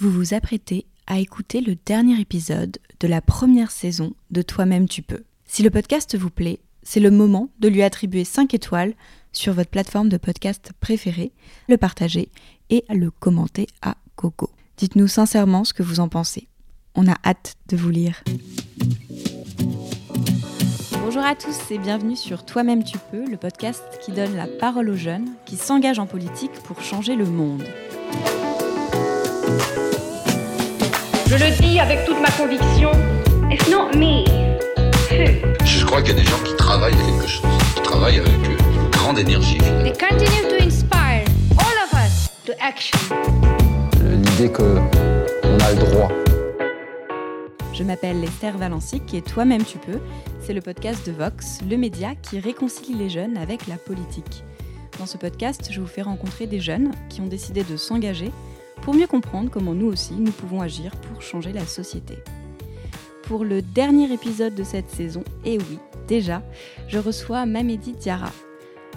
Vous vous apprêtez à écouter le dernier épisode de la première saison de Toi-même tu peux. Si le podcast vous plaît, c'est le moment de lui attribuer 5 étoiles sur votre plateforme de podcast préférée, le partager et le commenter à Coco. Dites-nous sincèrement ce que vous en pensez. On a hâte de vous lire. Bonjour à tous et bienvenue sur Toi-même tu peux, le podcast qui donne la parole aux jeunes qui s'engagent en politique pour changer le monde. Je le dis avec toute ma conviction, it's not me. Who? Je crois qu'il y a des gens qui travaillent à quelque chose, qui travaillent avec une grande énergie. They continue to inspire all of us to action. l'idée que on a le droit. Je m'appelle Esther Valancic et Toi-même tu peux, c'est le podcast de Vox, le média qui réconcilie les jeunes avec la politique. Dans ce podcast, je vous fais rencontrer des jeunes qui ont décidé de s'engager pour mieux comprendre comment nous aussi nous pouvons agir pour changer la société. Pour le dernier épisode de cette saison, et oui, déjà, je reçois Mamedi Diarra.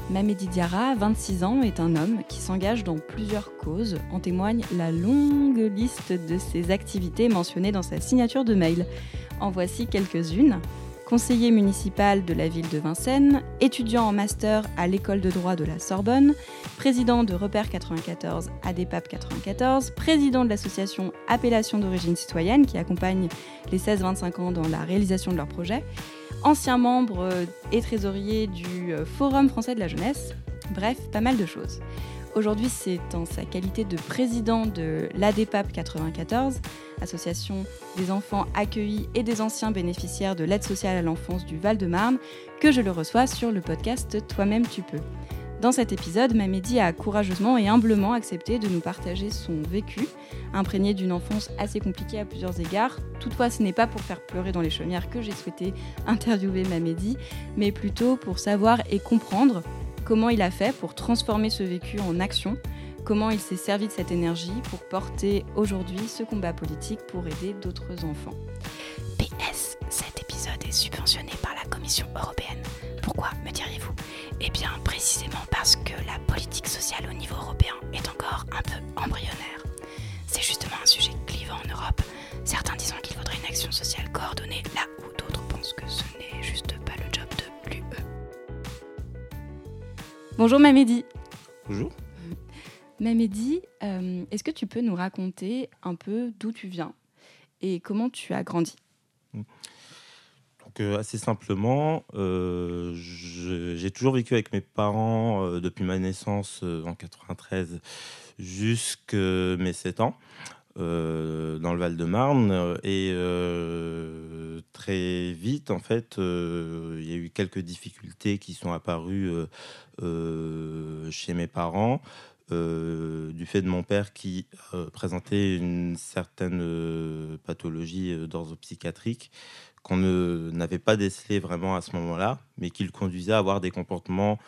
Mamedi Diarra, 26 ans, est un homme qui s'engage dans plusieurs causes. En témoigne la longue liste de ses activités mentionnées dans sa signature de mail. En voici quelques-unes. Conseiller municipal de la ville de Vincennes, étudiant en master à l'école de droit de la Sorbonne, président de Repère 94 ADEPAP 94, président de l'association Appellation d'origine citoyenne qui accompagne les 16-25 ans dans la réalisation de leurs projets, ancien membre et trésorier du euh, Forum français de la jeunesse, bref, pas mal de choses. Aujourd'hui, c'est en sa qualité de président de l'ADEPAP 94, association des enfants accueillis et des anciens bénéficiaires de l'aide sociale à l'enfance du Val-de-Marne, que je le reçois sur le podcast Toi-même tu peux. Dans cet épisode, Mamedi a courageusement et humblement accepté de nous partager son vécu, imprégné d'une enfance assez compliquée à plusieurs égards. Toutefois, ce n'est pas pour faire pleurer dans les chaumières que j'ai souhaité interviewer Mamedi, mais plutôt pour savoir et comprendre comment il a fait pour transformer ce vécu en action, comment il s'est servi de cette énergie pour porter aujourd'hui ce combat politique pour aider d'autres enfants. PS, cet épisode est subventionné par la Commission européenne. Pourquoi, me diriez-vous Eh bien, précisément parce que la politique sociale au niveau européen est encore un peu embryonnaire. C'est justement un sujet clivant en Europe, certains disant qu'il faudrait une action sociale coordonnée là où Bonjour Mamedi. Bonjour. Mamedi, euh, est-ce que tu peux nous raconter un peu d'où tu viens et comment tu as grandi? Donc, euh, assez simplement, euh, j'ai toujours vécu avec mes parents euh, depuis ma naissance en 93 jusqu'à mes 7 ans euh, dans le Val-de-Marne. euh, Et euh, très vite, en fait, il y a eu quelques difficultés qui sont apparues chez mes parents. du fait de mon père qui présentait une certaine pathologie euh, d'ordre psychiatrique qu'on ne- n'avait pas décelé vraiment à ce moment-là, mais qui le conduisait à avoir des comportements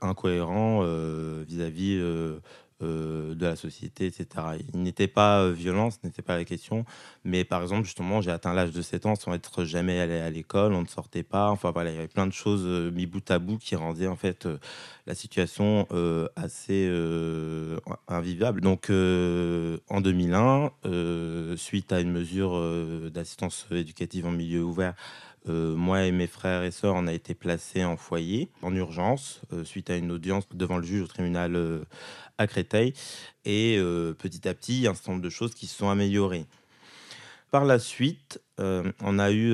incohérents vis-à-vis euh, euh, de la société, etc. Il n'était pas euh, violent, ce n'était pas la question, mais par exemple, justement, j'ai atteint l'âge de 7 ans sans être jamais allé à l'école, on ne sortait pas, enfin voilà, il y avait plein de choses euh, mis bout à bout qui rendaient en fait la situation assez invivable. Donc en 2001, euh, suite à une mesure d'assistance éducative en milieu ouvert, euh, moi et mes frères et sœurs, on a été placés en foyer, en urgence, euh, suite à une audience devant le juge au tribunal euh, à Créteil. Et petit à petit, il y a un certain nombre de choses qui se sont améliorées. Par la suite, on a eu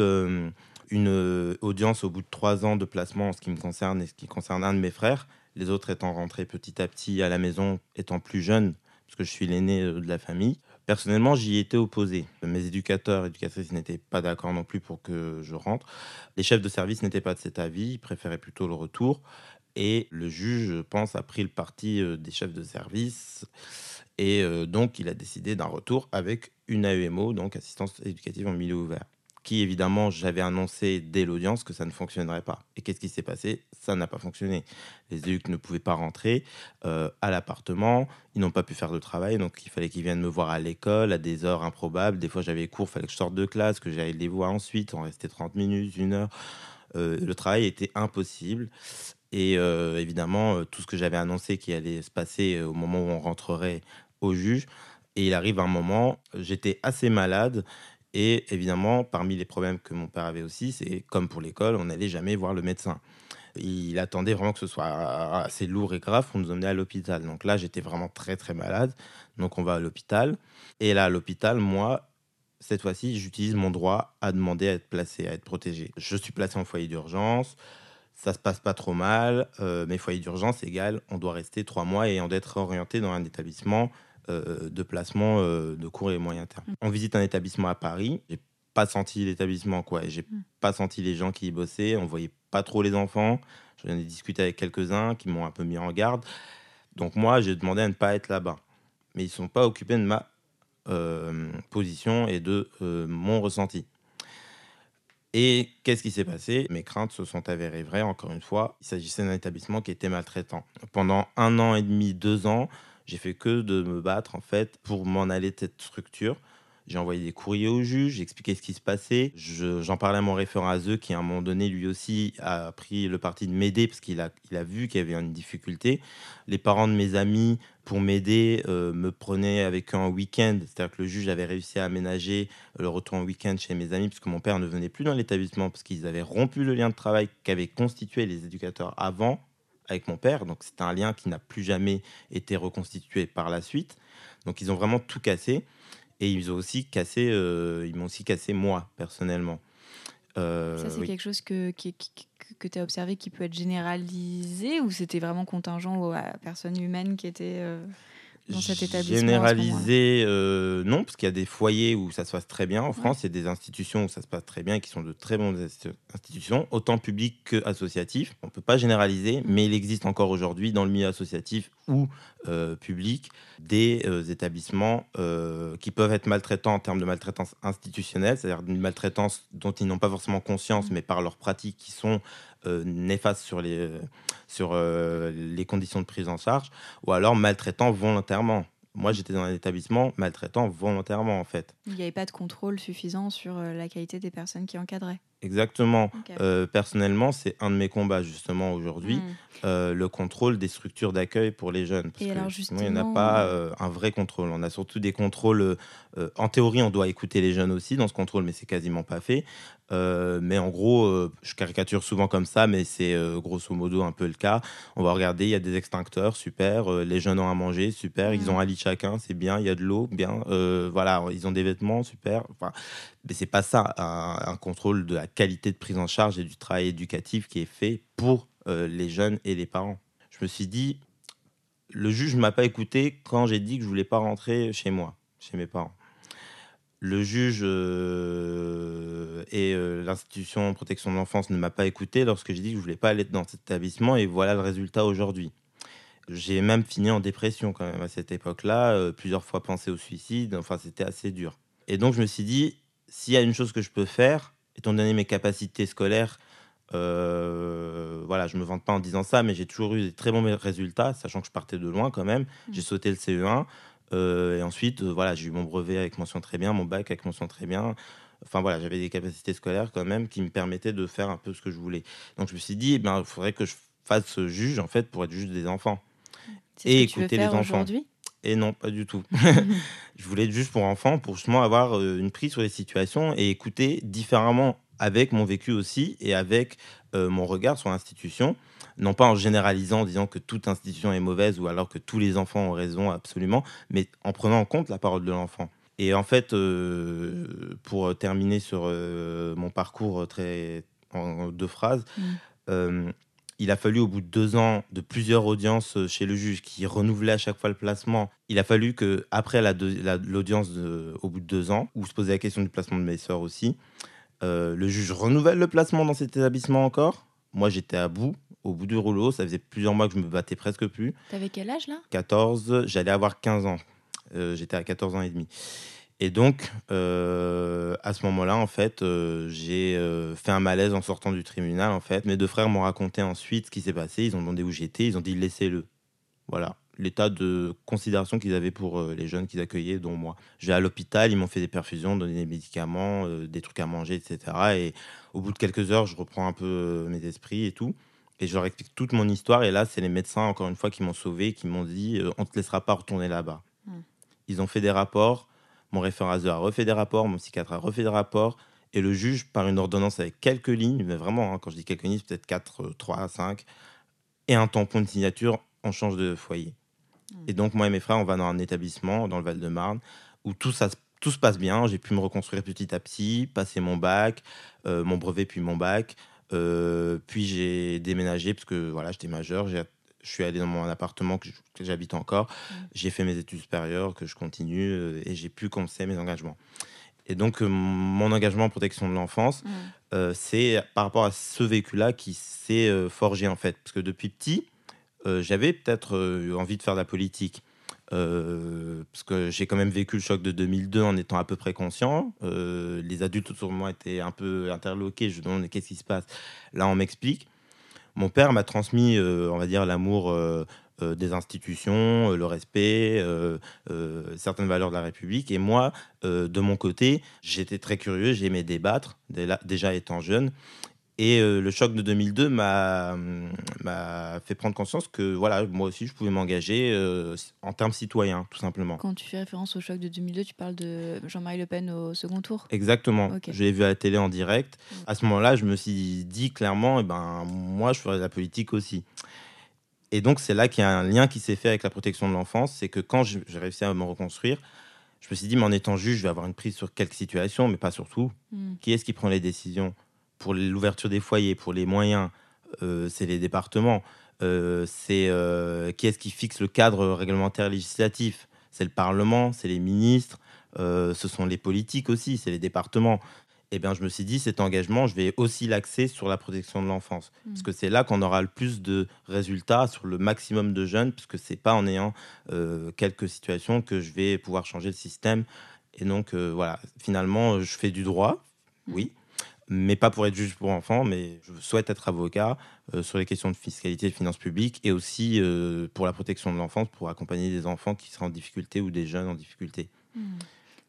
une audience au bout de trois ans de placement en ce qui me concerne et ce qui concerne un de mes frères, les autres étant rentrés petit à petit à la maison, étant plus jeunes, parce que je suis l'aîné de la famille. Personnellement, j'y étais opposé. Mes éducateurs, éducatrices n'étaient pas d'accord non plus pour que je rentre. Les chefs de service n'étaient pas de cet avis, ils préféraient plutôt le retour. Et le juge, je pense, a pris le parti euh, des chefs de service. Et euh, donc, il a décidé d'un retour avec une AEMO, donc assistance éducative en milieu ouvert. Évidemment, j'avais annoncé dès l'audience que ça ne fonctionnerait pas. Et qu'est-ce qui s'est passé? Ça n'a pas fonctionné. Les éducs ne pouvaient pas rentrer euh, à l'appartement. Ils n'ont pas pu faire de travail. Donc, il fallait qu'ils viennent me voir à l'école à des heures improbables. Des fois, j'avais cours, il fallait que je sorte de classe, que j'aille les voir ensuite. On restait 30 minutes, une heure. Euh, le travail était impossible. Et euh, évidemment, tout ce que j'avais annoncé qui allait se passer au moment où on rentrerait au juge Et il arrive un moment, j'étais assez malade. Et évidemment, parmi les problèmes que mon père avait aussi, c'est comme pour l'école, on n'allait jamais voir le médecin. Il attendait vraiment que ce soit assez lourd et grave pour nous emmener à l'hôpital. Donc là, j'étais vraiment très très malade. Donc on va à l'hôpital. Et là, à l'hôpital, moi, cette fois-ci, j'utilise mon droit à demander à être placé, à être protégé. Je suis placé en foyer d'urgence. Ça se passe pas trop mal. Euh, mais foyer d'urgence égale, on doit rester trois mois et on doit être orienté dans un établissement de placement euh, de court et moyen terme. On visite un établissement à Paris. J'ai pas senti l'établissement quoi. J'ai pas senti les gens qui y bossaient. On voyait pas trop les enfants. J'en ai discuté avec quelques-uns qui m'ont un peu mis en garde. Donc moi, j'ai demandé à ne pas être là-bas. Mais ils sont pas occupés de ma euh, position et de euh, mon ressenti. Et qu'est-ce qui s'est passé? Mes craintes se sont avérées vraies, encore une fois. Il s'agissait d'un établissement qui était maltraitant. Pendant un an et demi, deux ans, j'ai fait que de me battre, en fait, pour m'en aller de cette structure. J'ai envoyé des courriers au juge, j'ai expliqué ce qui se passait. Je- J'en parlais à mon référent Azeux, qui à un moment donné, lui aussi, a pris le parti de m'aider parce qu'il a, il a vu qu'il y avait une difficulté. Les parents de mes amis, pour m'aider, euh, me prenaient avec eux en week-end. C'est-à-dire que le juge avait réussi à aménager le retour en week-end chez mes amis, puisque mon père ne venait plus dans l'établissement, parce qu'ils avaient rompu le lien de travail qu'avaient constitué les éducateurs avant avec mon père. Donc c'était un lien qui n'a plus jamais été reconstitué par la suite. Donc ils ont vraiment tout cassé. Et ils ont aussi cassé, euh, ils m'ont aussi cassé moi personnellement. Euh, Ça, c'est oui. quelque chose que, qui- que, que tu as observé qui peut être généralisé ou c'était vraiment contingent aux à personnes humaines qui étaient euh, dans cet établissement Généralisé, euh, non, parce qu'il y a des foyers où ça se passe très bien en France, il y a des institutions où ça se passe très bien qui sont de très bonnes insti- institutions, autant publiques que associatives. On ne peut pas généraliser, mais il existe encore aujourd'hui dans le milieu associatif ou euh, public des euh, établissements qui peuvent être maltraitants en termes de maltraitance institutionnelle, c'est-à-dire une maltraitance dont ils n'ont pas forcément conscience, Mm. mais par leurs pratiques qui sont néfastes sur les, sur euh, les conditions de prise en charge ou alors maltraitant volontairement. Moi, j'étais dans un établissement maltraitant volontairement, en fait. Il n'y avait pas de contrôle suffisant sur euh, la qualité des personnes qui encadraient. Exactement. Euh, personnellement, c'est un de mes combats, justement, aujourd'hui, Hmm. euh, le contrôle des structures d'accueil pour les jeunes. Parce Et que alors, sinon, il n'y en a justement, pas euh, un vrai contrôle. On a surtout des contrôles. euh, euh, en théorie, on doit écouter les jeunes aussi dans ce contrôle, mais c'est quasiment pas fait. Euh, mais en gros, euh, je caricature souvent comme ça, mais c'est euh, grosso modo un peu le cas. On va regarder, il y a des extincteurs, super. les jeunes ont à manger, super. Ils Mhm. ont un lit chacun, c'est bien. Il y a de l'eau, bien. voilà, ils ont des vêtements, super. Enfin, mais c'est pas ça, un, un contrôle de la qualité de prise en charge et du travail éducatif qui est fait pour les jeunes et les parents. Je me suis dit, le juge m'a pas écouté quand j'ai dit que je voulais pas rentrer chez moi, chez mes parents. Le juge euh, et euh, l'institution protection de l'enfance ne m'a pas écouté lorsque j'ai dit que je voulais pas aller dans cet établissement et voilà le résultat aujourd'hui. J'ai même fini en dépression quand même à cette époque-là, euh, plusieurs fois pensé au suicide, enfin c'était assez dur. Et donc je me suis dit, s'il y a une chose que je peux faire, étant donné mes capacités scolaires, euh, voilà, je me vante pas en disant ça, mais j'ai toujours eu des très bons résultats, sachant que je partais de loin quand même. J'ai sauté le CE1, euh, et ensuite, euh, voilà, j'ai eu mon brevet avec mention très bien, mon bac avec mention très bien. Enfin voilà, j'avais des capacités scolaires quand même qui me permettaient de faire un peu ce que je voulais. Donc je me suis dit, eh ben, il faudrait que je fasse juge en fait pour être juge des enfants. Et ce que tu veux écouter les enfants. Et non, pas du tout. je voulais être juge pour enfants pour justement avoir euh, une prise sur les situations et écouter différemment avec mon vécu aussi et avec euh, mon regard sur l'institution. Non pas en généralisant, en disant que toute institution est mauvaise ou alors que tous les enfants ont raison absolument, mais en prenant en compte la parole de l'enfant. Et en fait, euh, pour terminer sur euh, mon parcours très en deux phrases, Mm. euh, il a fallu, au bout de deux ans, de plusieurs audiences chez le juge qui renouvelait à chaque fois le placement, il a fallu que après la la- l'audience de- au bout de deux ans, où se posait la question du placement de mes sœurs aussi, euh, le juge renouvelle le placement dans cet établissement encore. Moi, j'étais à bout, au bout du rouleau. Ça faisait plusieurs mois que je me battais presque plus. T'avais quel âge là? 14, j'allais avoir 15 ans. Euh, J'étais à 14 ans et demi. Et donc, euh, à ce moment-là, en fait, euh, j'ai euh, fait un malaise en sortant du tribunal. En fait, mes deux frères m'ont raconté ensuite ce qui s'est passé. Ils ont demandé où j'étais. Ils ont dit laissez-le. Voilà, l'état de considération qu'ils avaient pour les jeunes qu'ils accueillaient, dont moi. Je vais à l'hôpital, ils m'ont fait des perfusions, donné des médicaments, des trucs à manger, etc. Et au bout de quelques heures, je reprends un peu mes esprits et tout. Et je leur explique toute mon histoire. Et là, c'est les médecins, encore une fois, qui m'ont sauvé, qui m'ont dit euh, on ne te laissera pas retourner là-bas. Mm. Ils ont fait des rapports. Mon référent ASE a refait des rapports. Mon psychiatre a refait des rapports. Et le juge, par une ordonnance avec quelques lignes, mais vraiment, hein, quand je dis quelques lignes, peut-être 4, 3, 5, et un tampon de signature, on change de foyer. Et donc, moi et mes frères, on va dans un établissement dans le Val-de-Marne où tout, ça, se- tout se passe bien. J'ai pu me reconstruire petit à petit, passer mon bac, euh, mon brevet, puis mon bac. Euh, puis j'ai déménagé parce que voilà, j'étais majeur. Je suis allé dans mon appartement que j'habite encore. J'ai fait mes études supérieures, que je continue, euh, et j'ai pu commencer mes engagements. Et donc, euh, mon engagement en protection de l'enfance, Mm. euh, c'est par rapport à ce vécu-là qui s'est forgé en fait. Parce que depuis petit, j'avais peut-être envie de faire de la politique. Euh, parce que j'ai quand même vécu le choc de 2002 en étant à peu près conscient. Euh, les adultes autour de moi étaient un peu interloqués. Je me demande qu'est-ce qui se passe? Là, on m'explique. Mon père m'a transmis, euh, on va dire, l'amour des institutions, le respect, certaines valeurs de la République. Et moi, de mon côté, j'étais très curieux, j'aimais débattre, déjà étant jeune. Et euh, le choc de 2002 m'a fait prendre conscience que voilà, moi aussi, je pouvais m'engager euh, en termes citoyens, tout simplement. Quand tu fais référence au choc de 2002, tu parles de Jean-Marie Le Pen au second tour. Exactement. Ok. Je l'ai vu à la télé en direct. À ce moment-là, je me suis dit clairement, eh ben, moi, je ferais de la politique aussi. Et donc, c'est là qu'il y a un lien qui s'est fait avec la protection de l'enfance. C'est que quand j'ai réussi à me reconstruire, je me suis dit, mais en étant juge, je vais avoir une prise sur quelques situations, mais pas sur tout. Mm. Qui est-ce qui prend les décisions? Pour l'ouverture des foyers, pour les moyens, euh, c'est les départements. Euh, c'est euh, qui est-ce qui fixe le cadre réglementaire législatif? C'est le Parlement, c'est les ministres, ce sont les politiques aussi, c'est les départements. Et bien, je me suis dit, cet engagement, je vais aussi l'axer sur la protection de l'enfance. Mm. Parce que c'est là qu'on aura le plus de résultats sur le maximum de jeunes, puisque c'est pas en ayant quelques situations que je vais pouvoir changer le système. Et donc, voilà, finalement, je fais du droit, oui, mais pas pour être juge pour enfants, mais je souhaite être avocat euh, sur les questions de fiscalité et de finances publiques, et aussi euh, pour la protection de l'enfance, pour accompagner des enfants qui seraient en difficulté ou des jeunes en difficulté. Mm.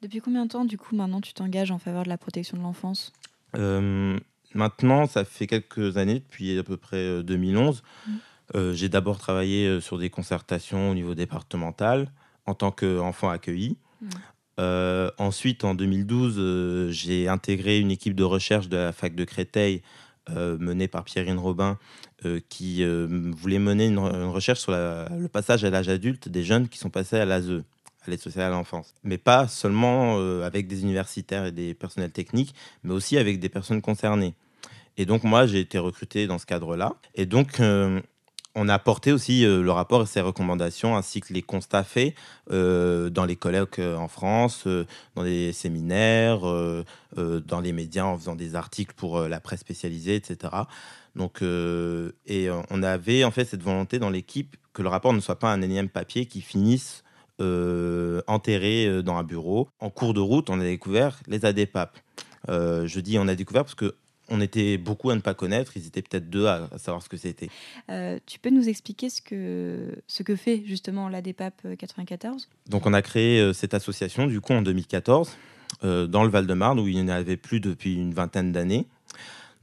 Depuis combien de temps, du coup, maintenant, tu t'engages en faveur de la protection de l'enfance? Euh, maintenant, ça fait quelques années, depuis à peu près euh, 2011. Mhm. Euh, j'ai d'abord travaillé sur des concertations au niveau départemental en tant qu'enfant accueilli. Mhm. Euh, ensuite, en 2012, euh, j'ai intégré une équipe de recherche de la fac de Créteil euh, menée par Pierrine Robin qui voulait mener une, re- une recherche sur le passage à l'âge adulte des jeunes qui sont passés à l'ASE, à l'aide sociale à l'enfance. Mais pas seulement avec des universitaires et des personnels techniques, mais aussi avec des personnes concernées. Et donc, moi, j'ai été recruté dans ce cadre-là. Et donc, on a apporté aussi euh, le rapport et ses recommandations, ainsi que les constats faits euh, dans les colloques euh, en France, dans les séminaires, dans les médias, en faisant des articles pour la presse spécialisée, etc. Donc, et on avait en fait cette volonté dans l'équipe que le rapport ne soit pas un énième papier qui finisse enterré dans un bureau. En cours de route, on a découvert les ADPAP. Euh, je dis on a découvert parce que on était beaucoup à ne pas connaître. Ils étaient peut-être deux à, savoir ce que c'était. Euh, Tu peux nous expliquer ce que, ce que fait justement l'ADPAP 94 Donc on a créé euh, cette association du coup en 2014 euh, dans le Val-de-Marne où il n'y en avait plus depuis une vingtaine d'années.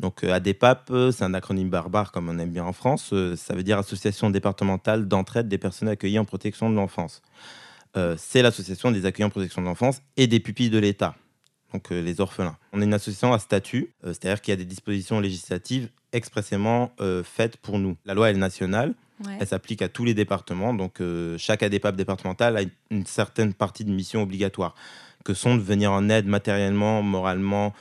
Donc euh, ADEPAP, euh, c'est un acronyme barbare comme on aime bien en France. Euh, ça veut dire Association départementale d'entraide des personnes accueillies en protection de l'enfance. Euh, c'est l'association des accueillants en protection de l'enfance et des pupilles de l'État, donc euh, les orphelins. On est une association à statut, euh, c'est-à-dire qu'il y a des dispositions législatives expressément euh, faites pour nous. La loi elle est nationale, Ouais. elle s'applique à tous les départements. Donc, chaque ADPAP départemental a une, certaine partie de mission obligatoire, que sont de venir en aide matériellement, moralement,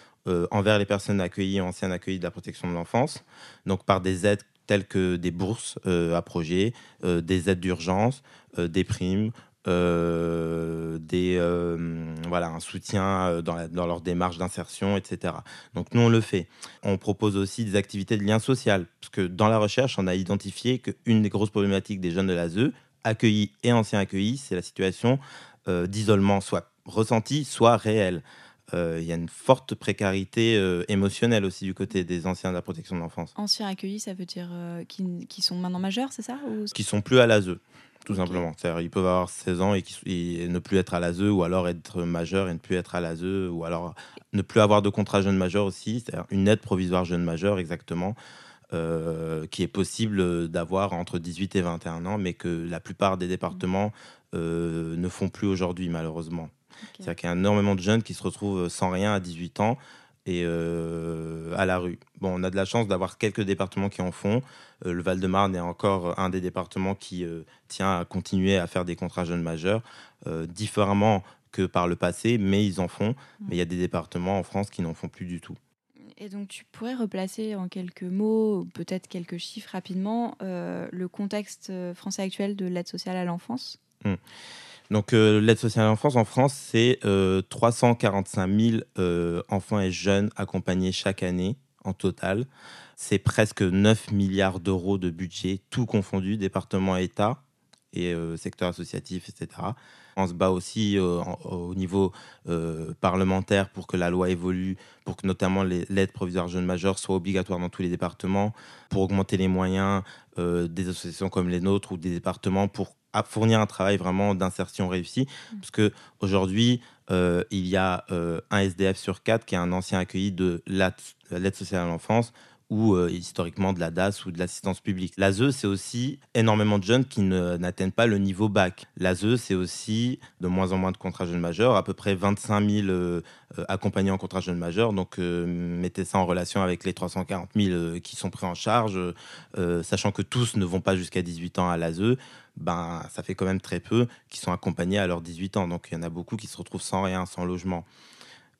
envers les personnes accueillies et anciennes accueillies de la protection de l'enfance. Donc, par des aides telles que des bourses à projet, des aides d'urgence, des primes. Euh, des, euh, voilà, un soutien euh, dans, la- dans leur démarche d'insertion, etc. Donc nous, on le fait. On propose aussi des activités de lien social, parce que dans la recherche, on a identifié qu'une des grosses problématiques des jeunes de l'ASE, accueillis et anciens accueillis, c'est la situation euh, d'isolement, soit ressentie, soit. Euh, Il y a une forte précarité émotionnelle aussi du côté des anciens de la protection de l'enfance, Anciens accueillis, ça veut dire qui, qui sont maintenant majeurs, c'est ça ou... qui sont plus à l'ASE, tout simplement. C'est-à-dire ils peuvent avoir 16 ans et, qui- et ne plus être à l'ASE, ou alors être majeur et ne plus être à l'ASE, ou alors ne plus avoir de contrat jeune majeur aussi, c'est-à-dire une aide provisoire jeune majeur exactement, euh, qui est possible d'avoir entre 18 et 21 ans, mais que la plupart des départements euh, ne font plus aujourd'hui, malheureusement. C'est-à-dire qu'il y a énormément de jeunes qui se retrouvent sans rien à 18 ans et euh, à la rue. Bon, on a de la chance d'avoir quelques départements qui en font. Euh, le Val-de-Marne est encore un des départements qui euh, tient à continuer à faire des contrats jeunes majeurs, différemment que par le passé, mais ils en font. Mais il y a des départements en France qui n'en font plus du tout. Et donc, tu pourrais replacer en quelques mots, peut-être quelques chiffres rapidement, le contexte français actuel de l'aide sociale à l'enfance? Donc, euh, l'aide sociale à l'enfance en France, c'est euh, 345 000 euh, enfants et jeunes accompagnés chaque année en total. C'est presque 9 milliards d'euros de budget, tout confondu, département, État et euh, secteur associatif, etc. On se bat aussi euh, au niveau euh, parlementaire pour que la loi évolue, pour que notamment l'aide provisoire jeunes majeurs soit obligatoire dans tous les départements, pour augmenter les moyens euh, des associations comme les nôtres ou des départements pour à fournir un travail vraiment d'insertion réussi. Parce que aujourd'hui, euh, il y a euh, un SDF sur quatre qui est un ancien accueilli de l'aide sociale à l'enfance ou euh, historiquement de la DAS ou de l'assistance publique. L'ASE, c'est aussi énormément de jeunes qui ne- n'atteignent pas le niveau bac. L'ASE, c'est aussi de moins en moins de contrats jeunes majeurs, à peu près 25 000 euh, euh, accompagnés en contrat jeunes majeurs. Donc, mettez ça en relation avec les 340 000 euh, qui sont pris en charge, sachant que tous ne vont pas jusqu'à 18 ans à l'ASE. Ben, ça fait quand même très peu qui sont accompagnés à leurs 18 ans. Donc, il y en a beaucoup qui se retrouvent sans rien, sans logement.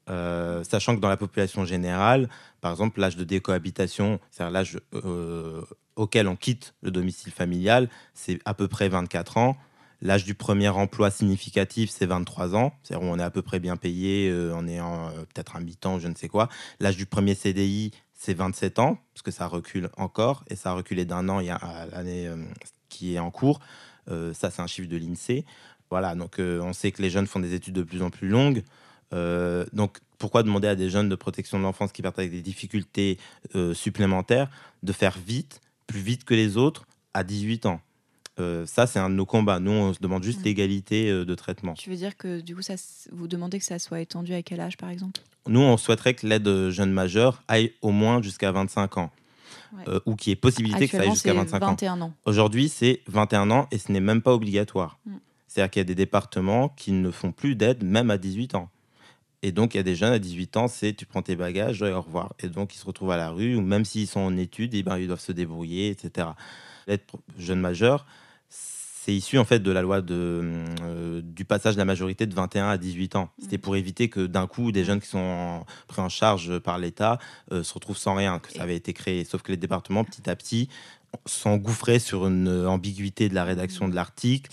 Euh, sachant que dans la population générale, par exemple, l'âge de décohabitation, c'est-à-dire l'âge euh, auquel on quitte le domicile familial, c'est à peu près 24 ans. L'âge du premier emploi significatif, c'est 23 ans, c'est-à-dire on est à peu près bien payé, euh, en ayant euh, peut-être un mi-temps, je ne sais quoi. L'âge du premier CDI, c'est 27 ans, parce que ça recule encore, et ça a reculé d'un an il y a l'année qui est en cours. Ça, c'est un chiffre de l'INSEE. Voilà, donc on sait que les jeunes font des études de plus en plus longues. Euh, donc, pourquoi demander à des jeunes de protection de l'enfance qui partent avec des difficultés euh, supplémentaires de faire vite, plus vite que les autres, à 18 ans? Euh, Ça, c'est un de nos combats. Nous, on se demande juste Mm. l'égalité euh, de traitement. Tu veux dire que du coup, ça, vous demandez que ça soit étendu à quel âge, par exemple? Nous, on souhaiterait que l'aide jeune majeur aille au moins jusqu'à 25 ans. Ouais. Euh, ou qu'il y ait possibilité que ça aille jusqu'à c'est 25 ans. 21 ans. Aujourd'hui, c'est 21 ans et ce n'est même pas obligatoire. Mm. C'est-à-dire qu'il y a des départements qui ne font plus d'aide même à 18 ans. Et donc, il y a des jeunes à 18 ans, c'est tu prends tes bagages et au revoir. Et donc, ils se retrouvent à la rue, ou même s'ils sont en études, eh ben, ils doivent se débrouiller, etc. L'aide jeune majeur, c'est issu en fait de la loi de, euh, du passage de la majorité de 21 à 18 ans. C'était pour éviter que d'un coup, des jeunes qui sont en- pris en charge par l'État euh, se retrouvent sans rien, que ça avait été créé. Sauf que les départements, petit à petit, s'engouffraient sur une ambiguïté de la rédaction de l'article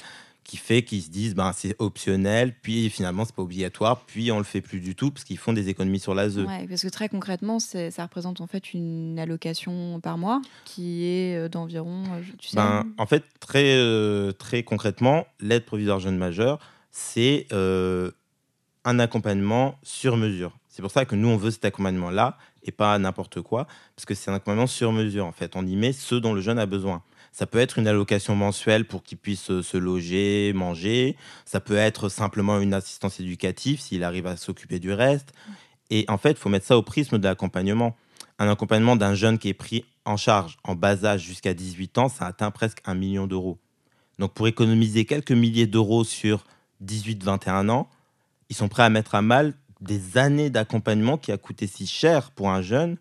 qui fait qu'ils se disent ben c'est optionnel puis finalement c'est pas obligatoire puis on le fait plus du tout parce qu'ils font des économies sur l'ASE. Ouais, parce que très concrètement, ça représente en fait une allocation par mois qui est euh, d'environ, euh, sais, Ben, en fait, très, euh, très concrètement, l'aide provisoire jeune majeur, c'est euh, un accompagnement sur mesure. C'est pour ça que nous, on veut cet accompagnement-là et pas n'importe quoi, parce que c'est un accompagnement sur mesure, en fait. On y met ce dont le jeune a besoin. Ça peut être une allocation mensuelle pour qu'il puisse euh, se loger, manger. Ça peut être simplement une assistance éducative s'il arrive à s'occuper du reste. Et en fait, il faut mettre ça au prisme de l'accompagnement. Un accompagnement d'un jeune qui est pris en charge en bas âge jusqu'à 18 ans, ça atteint presque un million d'euros. Donc pour économiser quelques milliers d'euros sur 18-21 ans, ils sont prêts à mettre à mal des années d'accompagnement qui a coûté si cher pour un jeune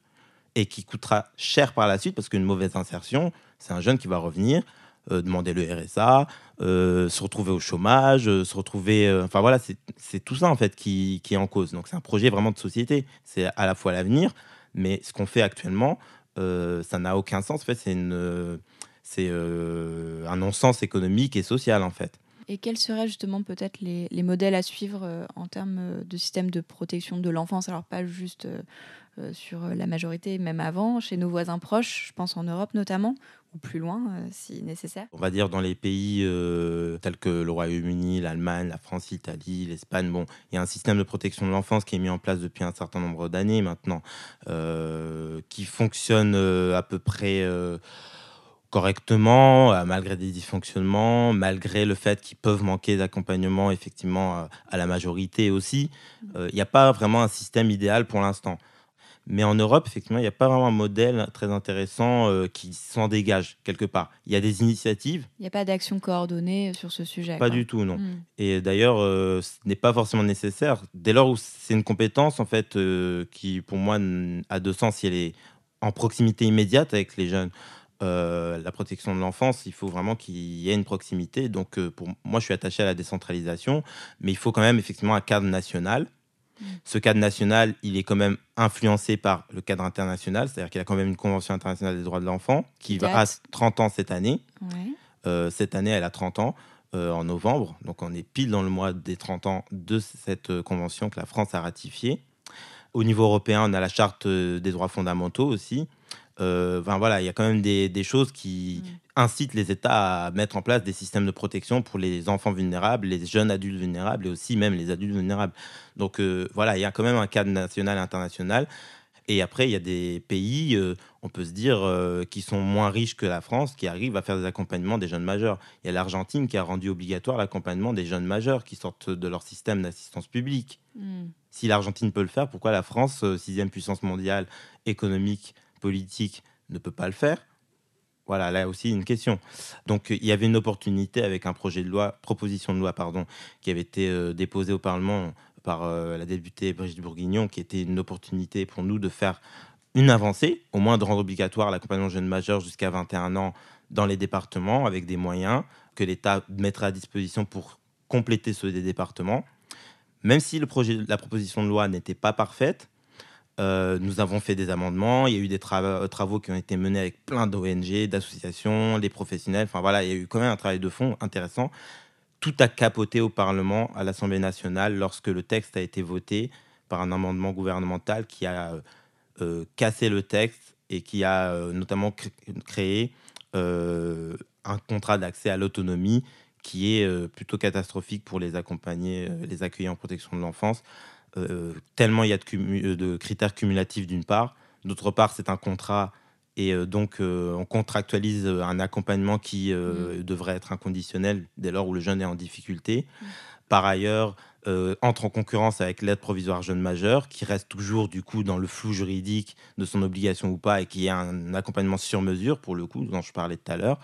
et qui coûtera cher par la suite parce qu'une mauvaise insertion, c'est un jeune qui va revenir, euh, demander le RSA, euh, se retrouver au chômage, euh, se retrouver... Enfin voilà, c'est tout ça en fait qui, est en cause. Donc c'est un projet vraiment de société. C'est à la fois l'avenir, mais ce qu'on fait actuellement, ça n'a aucun sens. En fait, c'est un non-sens économique et social en fait. Et quels seraient justement peut-être les, les modèles à suivre en termes de système de protection de l'enfance? Alors pas juste sur la majorité, même avant, chez nos voisins proches, je pense en Europe notamment, ou plus loin euh, si nécessaire. On va dire dans les pays euh, tels que le Royaume-Uni, l'Allemagne, la France, l'Italie, l'Espagne, bon, il y a un système de protection de l'enfance qui est mis en place depuis un certain nombre d'années maintenant, euh, qui fonctionne à peu près correctement, malgré des dysfonctionnements, malgré le fait qu'ils peuvent manquer d'accompagnement effectivement à la majorité aussi. Euh, Il n'y a pas vraiment un système idéal pour l'instant. Mais en Europe, effectivement, il n'y a pas vraiment un modèle très intéressant euh, qui s'en dégage quelque part. Il y a des initiatives. Il n'y a pas d'action coordonnée sur ce sujet. Pas quoi. du tout, non. Hmm. Et d'ailleurs, euh, ce n'est pas forcément nécessaire. Dès lors où c'est une compétence, en fait, euh, qui pour moi a deux sens, si elle est en proximité immédiate avec les jeunes. Euh, la protection de l'enfance, il faut vraiment qu'il y ait une proximité. Donc, euh, pour moi, je suis attaché à la décentralisation, mais il faut quand même effectivement un cadre national. Ce cadre national, il est quand même influencé par le cadre international, c'est-à-dire qu'il y a quand même une Convention internationale des droits de l'enfant qui va à date. 30 ans cette année. Ouais. Euh, cette année, elle a 30 ans euh, en novembre. Donc, on est pile dans le mois des 30 ans de cette euh, convention que la France a ratifiée. Au niveau européen, on a la charte des droits fondamentaux aussi. Euh, Enfin voilà, il y a quand même des, des choses qui incitent les États à mettre en place des systèmes de protection pour les enfants vulnérables, les jeunes adultes vulnérables et aussi même les adultes vulnérables. Donc euh, voilà, il y a quand même un cadre national et international. Et après, il y a des pays, euh, on peut se dire, euh, qui sont moins riches que la France, qui arrivent à faire des accompagnements des jeunes majeurs. Il y a l'Argentine qui a rendu obligatoire l'accompagnement des jeunes majeurs qui sortent de leur système d'assistance publique. Hmm. Si l'Argentine peut le faire, pourquoi la France, sixième puissance mondiale économique, politique, ne peut pas le faire Voilà, là aussi une question. Donc il y avait une opportunité avec un projet de loi, proposition de loi, pardon, qui avait été euh, déposé au Parlement par euh, la députée Brigitte Bourguignon, qui était une opportunité pour nous de faire une avancée, au moins de rendre obligatoire l'accompagnement jeunes majeurs jusqu'à 21 ans dans les départements avec des moyens que l'État mettrait à disposition pour compléter ceux des départements. Même si le projet, la proposition de loi n'était pas parfaite, euh, nous avons fait des amendements. Il y a eu des trava- travaux qui ont été menés avec plein d'ONG, d'associations, des professionnels. Enfin voilà, il y a eu quand même un travail de fond intéressant. Tout a capoté au Parlement, à l'Assemblée nationale, lorsque le texte a été voté par un amendement gouvernemental qui a euh, euh, cassé le texte et qui a euh, notamment cré- créé euh, un contrat d'accès à l'autonomie qui est euh, plutôt catastrophique pour les accompagner, euh, les accueillir en protection de l'enfance. Euh, tellement il y a de, euh, de critères cumulatifs d'une part. D'autre part, c'est un contrat et euh, donc on contractualise un accompagnement qui euh, devrait être inconditionnel dès lors où le jeune est en difficulté. Par ailleurs, entre en concurrence avec l'aide provisoire jeune majeur, qui reste toujours du coup dans le flou juridique de son obligation ou pas, et qui est un accompagnement sur mesure pour le coup, dont je parlais tout à l'heure.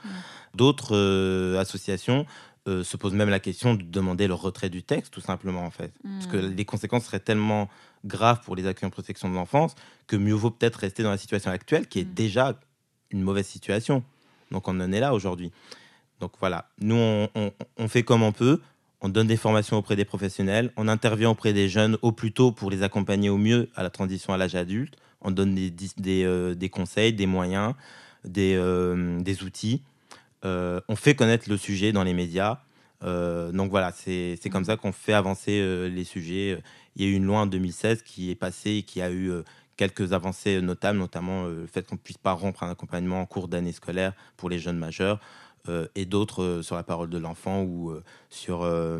D'autres euh, associations euh, se posent même la question de demander le retrait du texte, tout simplement en fait, parce que les conséquences seraient tellement graves pour les accueils en protection de l'enfance que mieux vaut peut-être rester dans la situation actuelle, qui est Mm. déjà une mauvaise situation. Donc on en est là aujourd'hui. Donc voilà, nous on, on- on fait comme on peut. On donne des formations auprès des professionnels, on intervient auprès des jeunes au plus tôt pour les accompagner au mieux à la transition à l'âge adulte. On donne des, euh, des conseils, des moyens, des, euh, des outils. Euh, on fait connaître le sujet dans les médias. Euh, donc voilà, c'est comme ça qu'on fait avancer euh, les sujets. Il y a eu une loi en 2016 qui est passée et qui a eu quelques avancées notables, notamment le fait qu'on ne puisse pas rompre un accompagnement en cours d'année scolaire pour les jeunes majeurs, et d'autres euh, sur la parole de l'enfant ou euh, sur euh,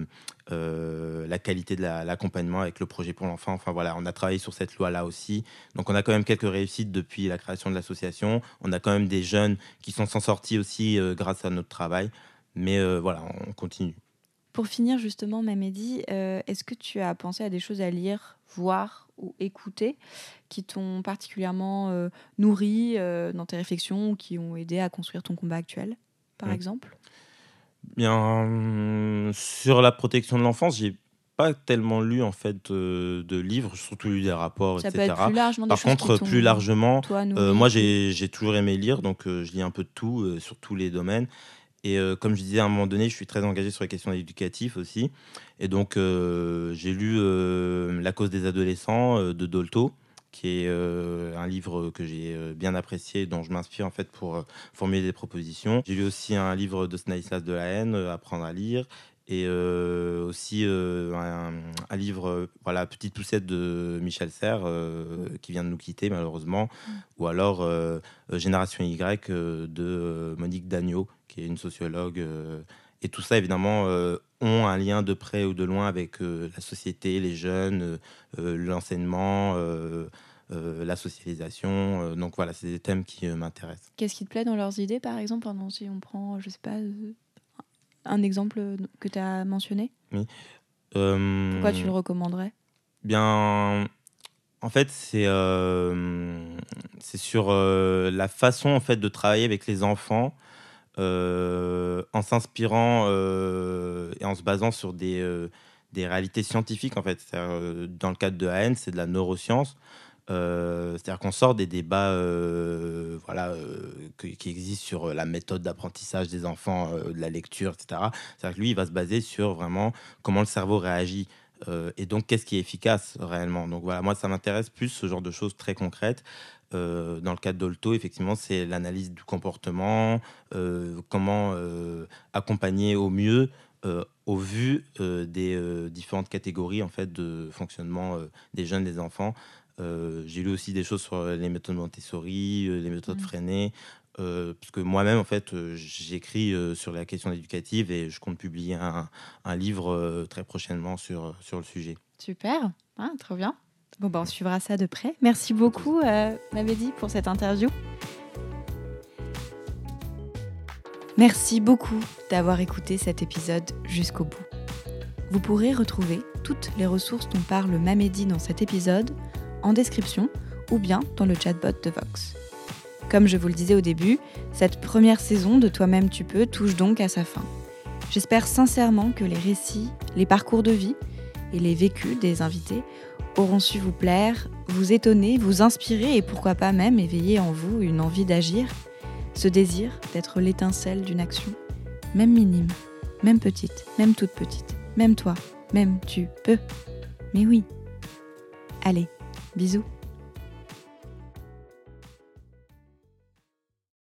euh, la qualité de la- l'accompagnement avec le projet pour l'enfant. Enfin voilà, on a travaillé sur cette loi-là aussi. Donc on a quand même quelques réussites depuis la création de l'association. On a quand même des jeunes qui sont s'en sortis aussi euh, grâce à notre travail. Mais euh, voilà, on continue. Pour finir, justement, Mamedi, euh, est-ce que tu as pensé à des choses à lire, voir ou écouter qui t'ont particulièrement euh, nourri euh, dans tes réflexions ou qui ont aidé à construire ton combat actuel, par Mm. exemple Bien, hum, sur la protection de l'enfance, j'ai pas tellement lu en fait euh, de livres, surtout lu des rapports, Ça peut etc. être plus Par contre, plus largement, toi, Euh, moi, j'ai toujours aimé lire, donc euh, je lis un peu de tout, euh, sur tous les domaines. Et euh, comme je disais à un moment donné, je suis très engagé sur les questions éducatives aussi. Et donc, euh, j'ai lu euh, La cause des adolescents euh, de Dolto, qui est euh, un livre que j'ai euh, bien apprécié, dont je m'inspire en fait pour euh, formuler des propositions. J'ai lu aussi un livre de Stanislas Delahaye, euh, Apprendre à lire. Et aussi un, un livre, voilà, Petite poussette de Michel Serres, qui vient de nous quitter malheureusement ou alors Génération Y de Monique Dagneau, qui est une sociologue. Et tout ça, évidemment, euh, ont un lien de près ou de loin avec euh, la société, les jeunes, euh, l'enseignement, la socialisation. donc voilà, c'est des thèmes qui m'intéressent. Qu'est-ce qui te plaît dans leurs idées, par exemple pendant, Si on prend, je sais pas, un exemple que tu as mentionné? Euh, Pourquoi tu le recommanderais? Bien, En fait, c'est euh, sur euh, la façon en fait de travailler avec les enfants euh, en s'inspirant euh, et en se basant sur des, euh, réalités scientifiques en fait. Dans le cadre de AN, c'est de la neuroscience. C'est-à-dire qu'on sort des débats voilà, qui existent sur la méthode d'apprentissage des enfants, de la lecture, etc. C'est-à-dire que lui, il va se baser sur vraiment comment le cerveau réagit et donc qu'est-ce qui est efficace réellement. Donc voilà, moi, ça m'intéresse plus ce genre de choses très concrètes. Euh, dans le cadre d'Olto, effectivement, c'est l'analyse du comportement, euh, comment euh, accompagner au mieux au vu des différentes catégories en fait de fonctionnement des jeunes, des enfants. J'ai lu aussi des choses sur les méthodes Montessori, les méthodes Mhm. freinées, euh, parce que moi-même en fait euh, j'écris euh, sur la question éducative et je compte publier un, un livre très prochainement sur, sur le sujet. Super, Ah, trop bien. Bon, bah, on suivra ça de près. Merci beaucoup, euh, Mabedi, pour cette interview. Merci beaucoup d'avoir écouté cet épisode jusqu'au bout. Vous pourrez retrouver toutes les ressources dont parle Mamedi dans cet épisode en description ou bien dans le chatbot de Vox. Comme je vous le disais au début, cette première saison de Toi-même tu peux touche donc à sa fin. J'espère sincèrement que les récits, les parcours de vie et les vécus des invités auront su vous plaire, vous étonner, vous inspirer et pourquoi pas même éveiller en vous une envie d'agir, ce désir d'être l'étincelle d'une action, même minime, même petite, même toute petite, même toi, même tu peux. Mais oui. Allez, bisous.